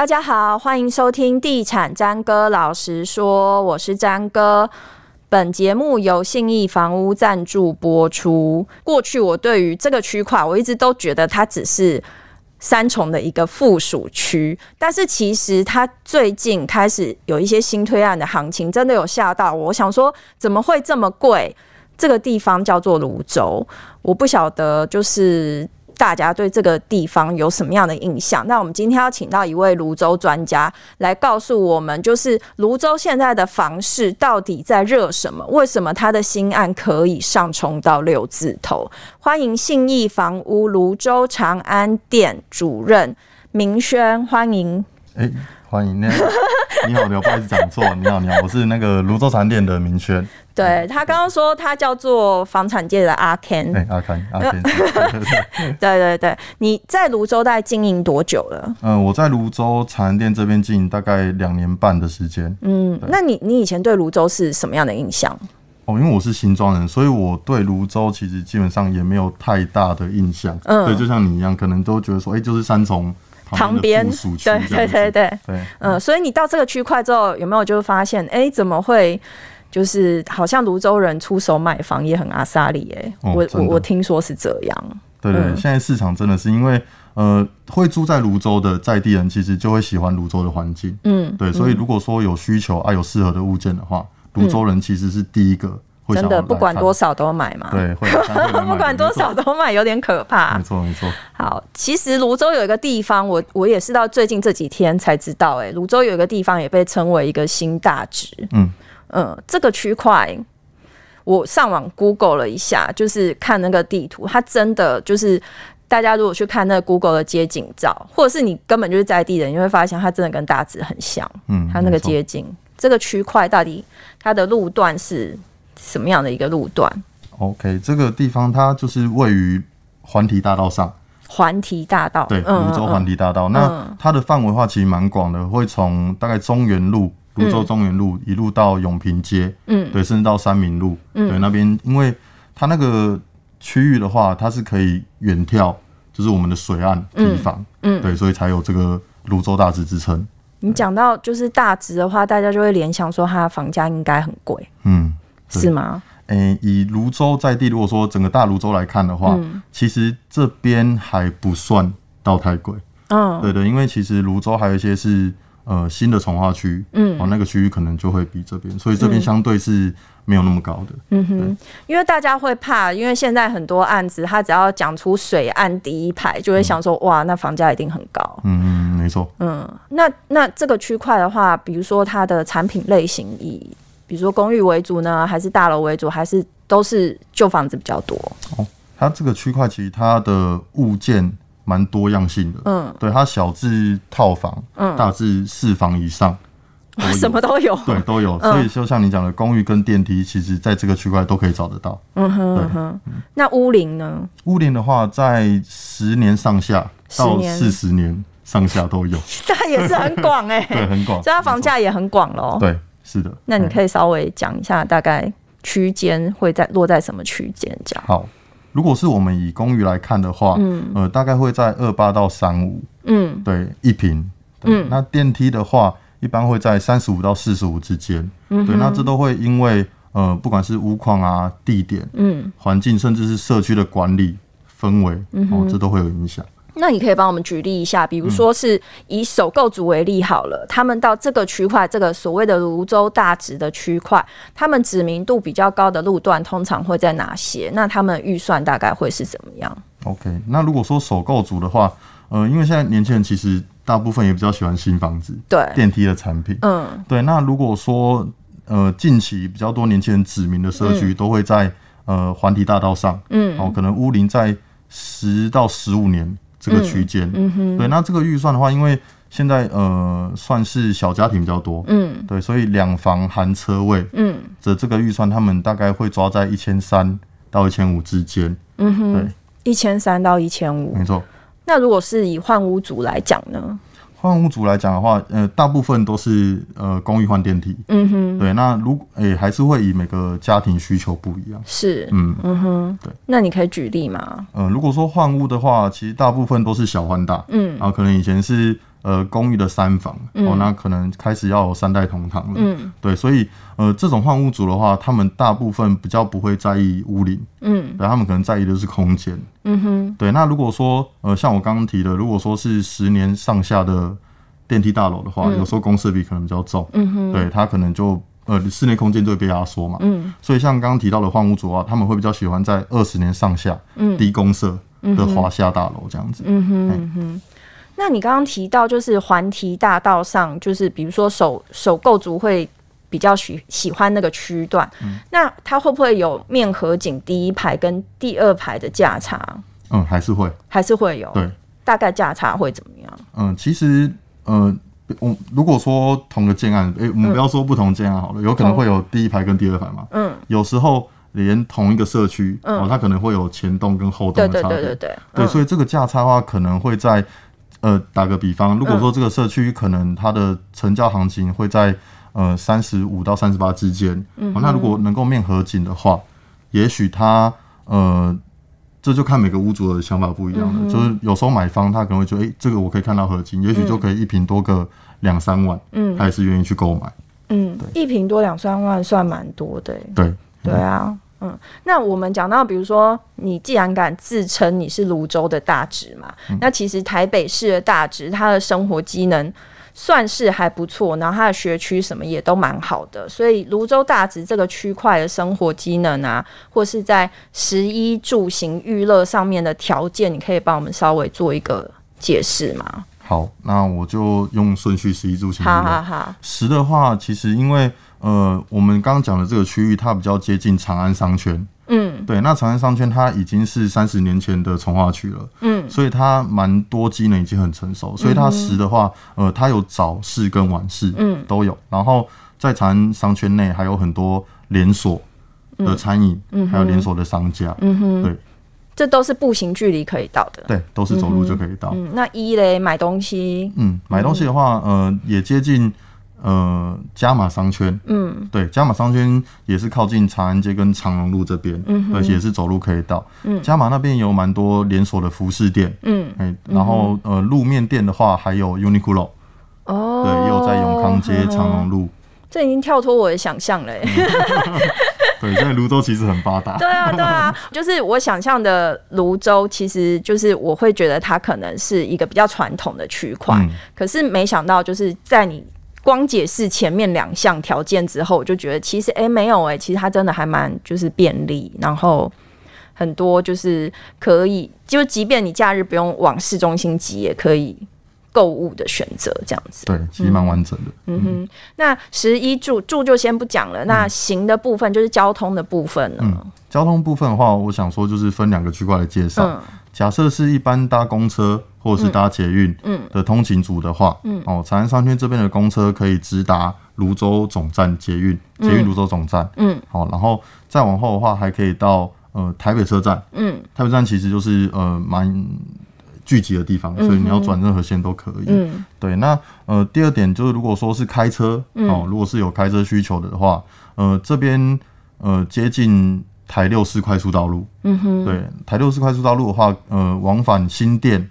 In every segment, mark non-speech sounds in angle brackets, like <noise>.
大家好，欢迎收听《地产詹哥老实说》，我是詹哥。本节目由信义房屋赞助播出。过去我对于这个区块，我一直都觉得它只是三重的一个附属区，但是其实它最近开始有一些新推案的行情，真的有吓到我。我想说，怎么会这么贵？这个地方叫做泸州，我不晓得就是。大家对这个地方有什么样的印象？那我们今天要请到一位泸州专家来告诉我们，就是泸州现在的房市到底在热什么？为什么他的新案可以上冲到六字头？欢迎信义房屋泸州长安店主任明轩，欢迎。欸欢迎，那 <laughs> 你好，你好，不好意思讲错，你好，你好，我是那个泸州长安店的明轩。对，他刚刚说他叫做房产界的阿 Ken，哎、欸，阿 Ken，阿 Ken，对对 <laughs> 对，你在泸州大概经营多久了？嗯、呃，我在泸州长安店这边经营大概两年半的时间。嗯，那你你以前对泸州是什么样的印象？哦，因为我是新庄人，所以我对泸州其实基本上也没有太大的印象。嗯，对，就像你一样，可能都觉得说，哎、欸，就是三重。旁边，对对对对，对，嗯，所以你到这个区块之后，有没有就发现，哎、欸，怎么会就是好像泸州人出手买房也很阿莎力？哎，我我我听说是这样。对对，對、嗯，现在市场真的是因为呃，会住在泸州的在地人，其实就会喜欢泸州的环境。嗯，对，所以如果说有需求啊，有适合的物件的话，泸州人其实是第一个。真的不管多少都买嘛？对，会 <laughs> 不管多少都买，有点可怕。没错，没错。好，其实泸州有一个地方，我我也是到最近这几天才知道，哎，泸州有一个地方也被称为一个新大直。嗯嗯，这个区块我上网 Google 了一下，就是看那个地图，它真的就是大家如果去看那个 Google 的街景照，或者是你根本就是在地人，你会发现它真的跟大直很像。嗯，它那个街景，这个区块到底它的路段是？什么样的一个路段？OK，这个地方它就是位于环堤大道上。环堤大道，对，泸州环堤大道。嗯、那它的范围话其实蛮广的，会从大概中原路、泸州中原路、嗯、一路到永平街，嗯，对，甚至到三明路，嗯，对，那边因为它那个区域的话，它是可以远眺，就是我们的水岸地方，嗯，对，所以才有这个泸州大直之称。你讲到就是大直的话，大家就会联想说它的房价应该很贵，嗯。是吗？诶、欸，以泸州在地，如果说整个大泸州来看的话，嗯、其实这边还不算到太贵。嗯，对，对对，因为其实泸州还有一些是呃新的从化区，嗯，哦，那个区域可能就会比这边，所以这边相对是没有那么高的。嗯哼，因为大家会怕，因为现在很多案子，他只要讲出水岸第一排，就会想说、嗯、哇，那房价一定很高。嗯嗯，没错。嗯，那那这个区块的话，比如说它的产品类型以比如说公寓为主呢，还是大楼为主，还是都是旧房子比较多？哦，它这个区块其实它的物件蛮多样性的。嗯，对，它小至套房，嗯，大至四房以上，什么都有。对，都有。所以就像你讲的，公寓跟电梯，其实在这个区块都可以找得到。嗯哼，嗯哼。那屋龄呢？屋龄的话，在十年上下到四十年上下都有。<laughs> 它也是很广哎，<laughs> 对，很广。所以它房价也很广喽。对。是的，那你可以稍微讲一下，大概区间会在落在什么区间？这样。好。如果是我们以公寓来看的话，嗯，呃，大概会在二八到三五，嗯，对，一平，嗯，那电梯的话，一般会在三十五到四十五之间，嗯，对，那这都会因为呃，不管是屋况啊、地点、嗯、环境，甚至是社区的管理氛围，哦，这都会有影响。那你可以帮我们举例一下，比如说是以首购族为例好了，嗯、他们到这个区块，这个所谓的泸州大直的区块，他们指名度比较高的路段通常会在哪些？那他们预算大概会是怎么样？OK，那如果说首购族的话，呃，因为现在年轻人其实大部分也比较喜欢新房子，对电梯的产品，嗯，对。那如果说呃近期比较多年轻人指名的社区都会在、嗯、呃环堤大道上，嗯，哦，可能屋龄在十到十五年。这个区间，嗯哼，对，那这个预算的话，因为现在呃算是小家庭比较多，嗯，对，所以两房含车位，嗯，的这个预算他们大概会抓在一千三到一千五之间，嗯哼，对，一千三到一千五，没错。那如果是以换屋族来讲呢？换屋族来讲的话，呃，大部分都是呃公寓换电梯。嗯哼，对。那如诶、欸、还是会以每个家庭需求不一样。是，嗯嗯哼，对。那你可以举例吗？嗯、呃，如果说换屋的话，其实大部分都是小换大。嗯，然后可能以前是呃公寓的三房，嗯、哦，那可能开始要有三代同堂了，嗯，对，所以呃这种换屋族的话，他们大部分比较不会在意屋龄，嗯，对，他们可能在意的是空间，嗯哼，对，那如果说呃像我刚刚提的，如果说是十年上下的电梯大楼的话，嗯、有时候公设比可能比较重，嗯哼，对，他可能就。呃，室内空间就会被压缩嘛，嗯，所以像刚刚提到的换屋族啊，他们会比较喜欢在二十年上下，嗯，低公设的华夏大楼这样子，嗯哼嗯哼。那你刚刚提到就是环堤大道上，就是比如说首首购族会比较喜喜欢那个区段，嗯，那它会不会有面河景第一排跟第二排的价差？嗯，还是会，还是会有，对，大概价差会怎么样？嗯，其实，呃。我如果说同个建案，哎、欸，我们不要说不同建案好了，嗯、有可能会有第一排跟第二排嘛。嗯，有时候连同一个社区，嗯、哦，它可能会有前栋跟后栋的差别。对对对对对。对，所以这个价差的话，可能会在，呃，打个比方，如果说这个社区可能它的成交行情会在呃三十五到三十八之间，嗯、哦，那如果能够面合景的话，也许它呃。这就看每个屋主的想法不一样了，嗯、就是有时候买方他可能会觉得，哎、欸，这个我可以看到合景，也许就可以一平多个两三万，嗯，他也是愿意去购买，嗯，一平多两三万算蛮多的，对，对啊，嗯，那我们讲到，比如说你既然敢自称你是泸州的大直嘛，嗯、那其实台北市的大直，它的生活机能。算是还不错，然后它的学区什么也都蛮好的，所以泸州大直这个区块的生活机能啊，或是在食衣住行娱乐上面的条件，你可以帮我们稍微做一个解释吗？好，那我就用顺序食衣住行。好好好。食的话，其实因为呃，我们刚刚讲的这个区域，它比较接近长安商圈。嗯，对，那长安商圈它已经是三十年前的从化区了，嗯，所以它蛮多机能已经很成熟，所以它食的话，呃，它有早市跟晚市，嗯，都有。然后在长安商圈内还有很多连锁的餐饮，嗯，还有连锁的商家，嗯哼，对，这都是步行距离可以到的，对，都是走路就可以到。嗯，那一嘞，买东西，嗯，买东西的话，呃，也接近。呃，加码商圈，嗯，对，加码商圈也是靠近长安街跟长荣路这边，嗯，而且也是走路可以到。嗯，加码那边有蛮多连锁的服饰店，嗯，哎，然后呃，路面店的话还有 Uniqlo，哦，对，也有在永康街、长荣路。这已经跳脱我的想象了。<laughs> 对，现在泸州其实很发达。对啊，对啊，就是我想象的泸州，其实就是我会觉得它可能是一个比较传统的区块，嗯，可是没想到就是在你。光解释前面两项条件之后，我就觉得其实哎、欸、没有哎、欸，其实它真的还蛮就是便利，然后很多就是可以，就即便你假日不用往市中心挤，也可以购物的选择这样子。对，其实蛮完整的。嗯哼，那十一住住就先不讲了，那行的部分就是交通的部分呢？嗯，交通部分的话，我想说就是分两个区块来介绍。嗯假设是一般搭公车或者是搭捷运的通勤族的话，嗯，哦，长安商圈这边的公车可以直达泸州总站捷运，捷运泸州总站，嗯，好，然后再往后的话，还可以到呃台北车站，嗯，台北站其实就是呃蛮聚集的地方，所以你要转任何线都可以，嗯，对。那呃第二点就是如果说是开车，哦，如果是有开车需求的话，呃这边呃接近。台六四快速道路，嗯哼，对，台六四快速道路的话，呃，往返新店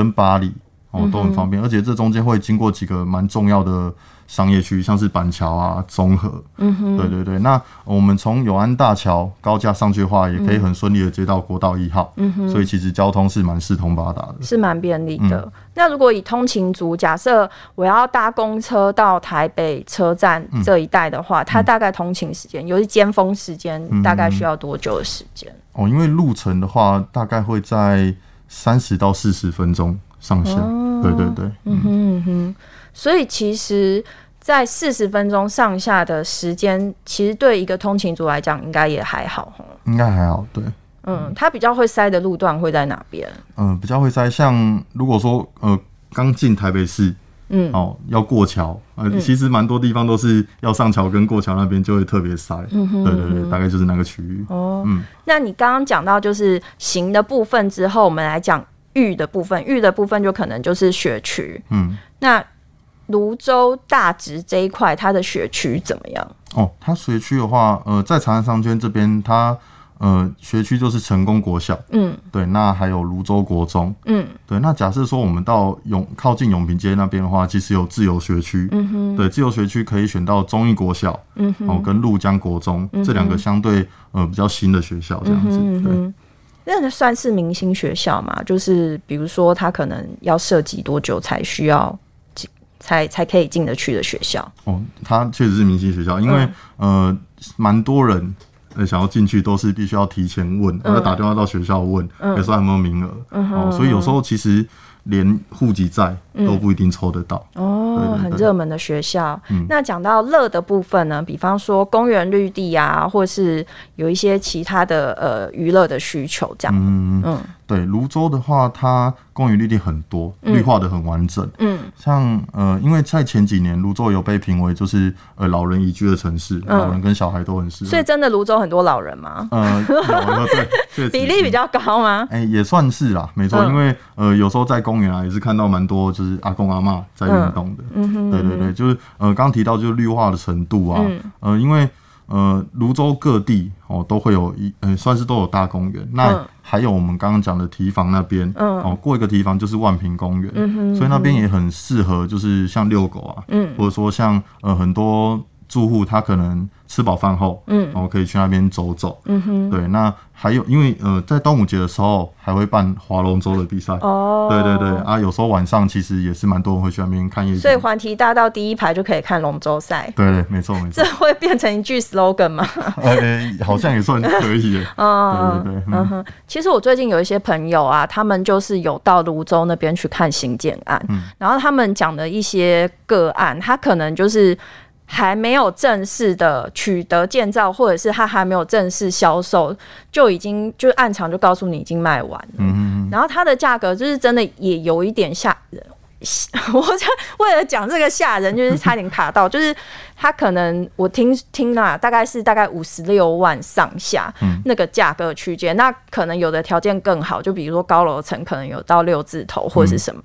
跟巴黎哦都很方便，嗯、而且这中间会经过几个蛮重要的商业区，像是板桥啊、中和，嗯哼，对对对。那我们从永安大桥高架上去的话，也可以很顺利的接到国道一号，嗯哼，所以其实交通是蛮四通八达的，是蛮便利的。嗯、那如果以通勤族，假设我要搭公车到台北车站这一带的话，嗯、它大概通勤时间，尤其尖峰时间，大概需要多久的时间？哦，因为路程的话，大概会在三十到四十分钟上下。哦、对对对，嗯哼嗯哼。所以其实，在四十分钟上下的时间，其实对一个通勤族来讲，应该也还好。应该还好，对。嗯，他比较会塞的路段会在哪边？嗯，比较会塞。像如果说呃刚进台北市，嗯，哦要过桥，呃，其实蛮多地方都是要上桥跟过桥那边就会特别塞。嗯哼，对对对，大概就是那个区域。哦，嗯。那你刚刚讲到就是行的部分之后，我们来讲域的部分。域的部分就可能就是学区。嗯，那。泸州大直这一块，它的学区怎么样？哦，它学区的话，呃，在长安商圈这边，它呃，学区就是成功国小，嗯，对，那还有泸州国中，嗯，对，那假设说我们到永靠近永平街那边的话，其实有自由学区，嗯哼，对，自由学区可以选到中义国小，嗯哼，哦，跟鹭江国中、嗯、这两个相对呃比较新的学校这样子，嗯、对，那算是明星学校嘛？就是比如说他可能要涉及多久才需要进，才才可以进得去的学校？哦，他确实是明星学校，因为、嗯、呃蛮多人。呃，想要进去都是必须要提前问，要、嗯、打电话到学校问，有时候有没有名额，嗯、哦，所以有时候其实。连户籍在都不一定抽得到、嗯、哦，对对对，很热门的学校。嗯、那讲到乐的部分呢，比方说公园绿地啊，或是有一些其他的呃娱乐的需求，这样。嗯嗯，对，泸州的话，它公园绿地很多，绿化的很完整。嗯，像呃，因为在前几年，泸州有被评为就是呃老人宜居的城市，嗯、老人跟小孩都很适合。所以真的泸州很多老人吗？呃，对，比例比较高吗？哎、欸，也算是啦，没错，嗯、因为呃有时候在公公园啊，也是看到蛮多，就是阿公阿妈在运动的。嗯哼，对对对，就是呃，刚提到就是绿化的程度啊，嗯、呃，因为呃，泸州各地哦都会有一，呃，算是都有大公园。那还有我们刚刚讲的提防那边，嗯，哦，过一个提防就是万平公园，嗯哼，所以那边也很适合，就是像遛狗啊，嗯，或者说像呃很多。住户他可能吃饱饭后，嗯，然后可以去那边走走，嗯哼，对。那还有，因为呃，在端午节的时候还会办划龙舟的比赛，哦，对对对。啊，有时候晚上其实也是蛮多人会去那边看夜景，所以环堤大道第一排就可以看龙舟赛，对对，没错没错。这会变成一句 slogan 吗？呃，好像也算可以的，嗯，<laughs> 对对对，嗯哼。其实我最近有一些朋友啊，他们就是有到泸州那边去看新建案，嗯，然后他们讲的一些个案，他可能就是。还没有正式的取得建造，或者是他还没有正式销售，就已经就是暗场就告诉你已经卖完了。嗯嗯。然后它的价格就是真的也有一点吓人。我就为了讲这个吓人，就是差点卡到，<laughs> 就是他可能我听听啊，大概是大概五十六万上下那个价格区间。那可能有的条件更好，就比如说高楼层可能有到六字头或者是什么。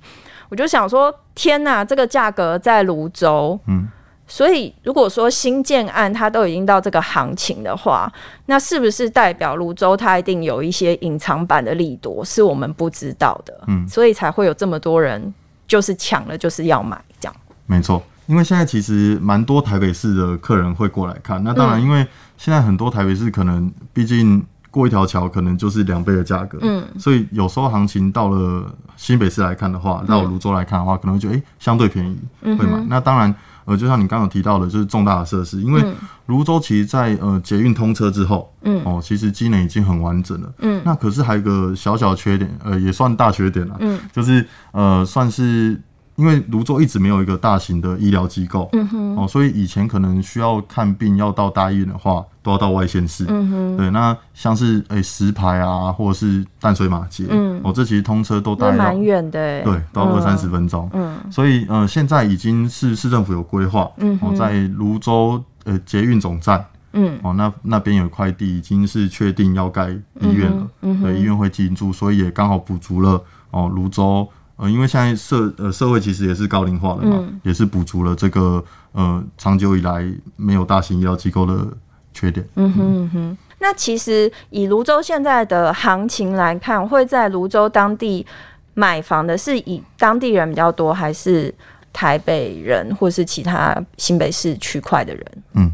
我就想说，天哪，这个价格在泸州。嗯。所以，如果说新建案它都已经到这个行情的话，那是不是代表泸州它一定有一些隐藏版的利多是我们不知道的？嗯，所以才会有这么多人就是抢了就是要买这样。没错，因为现在其实蛮多台北市的客人会过来看。那当然，因为现在很多台北市可能毕竟过一条桥可能就是两倍的价格，嗯，所以有时候行情到了新北市来看的话，到泸州来看的话，可能会觉得诶、欸、相对便宜，会买。那当然。呃，就像你刚刚提到的，就是重大的设施，因为泸州其实在呃捷运通车之后，嗯，哦，其实机能已经很完整了，嗯，那可是还有一个小小缺点，呃，也算大缺点了，嗯，就是呃，算是。因为泸州一直没有一个大型的医疗机构，嗯哼，哦，所以以前可能需要看病要到大医院的话，都要到外县市，嗯哼，对，那像是诶石牌啊，或者是淡水马街，嗯，哦，这其实通车都大概蛮远的，对，都要二三十分钟，嗯，所以呃，现在已经是市政府有规划，嗯，哦，在泸州呃捷运总站，嗯，哦，那那边有块地已经是确定要盖医院了，嗯，对，医院会进驻，所以也刚好补足了哦芦洲。呃，因为现在社呃社会其实也是高龄化的嘛，嗯、也是补足了这个呃长久以来没有大型医疗机构的缺点。嗯哼嗯哼。那其实以泸州现在的行情来看，会在泸州当地买房的是以当地人比较多，还是台北人，或是其他新北市区块的人？嗯，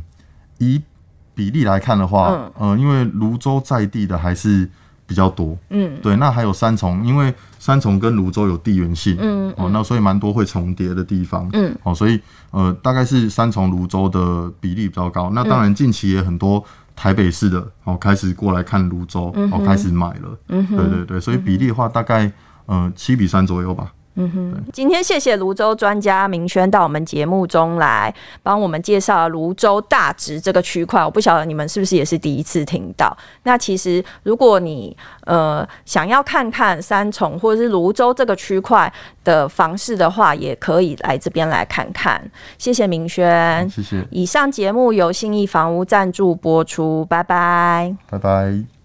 以比例来看的话，嗯、呃，因为泸州在地的还是。比较多，嗯，对，那还有三重，因为三重跟泸州有地缘性，嗯，嗯，哦，那所以蛮多会重叠的地方，嗯，哦，所以呃，大概是三重泸州的比例比较高。那当然近期也很多台北市的哦开始过来看泸州，嗯、哦开始买了，嗯哼，对对对，所以比例的话大概呃七比三左右吧。嗯哼，今天谢谢泸州专家明轩到我们节目中来帮我们介绍泸州大直这个区块。我不晓得你们是不是也是第一次听到。那其实如果你呃想要看看三重或者是泸州这个区块的房市的话，也可以来这边来看看。谢谢明轩，谢谢。以上节目由信义房屋赞助播出，拜拜，拜拜。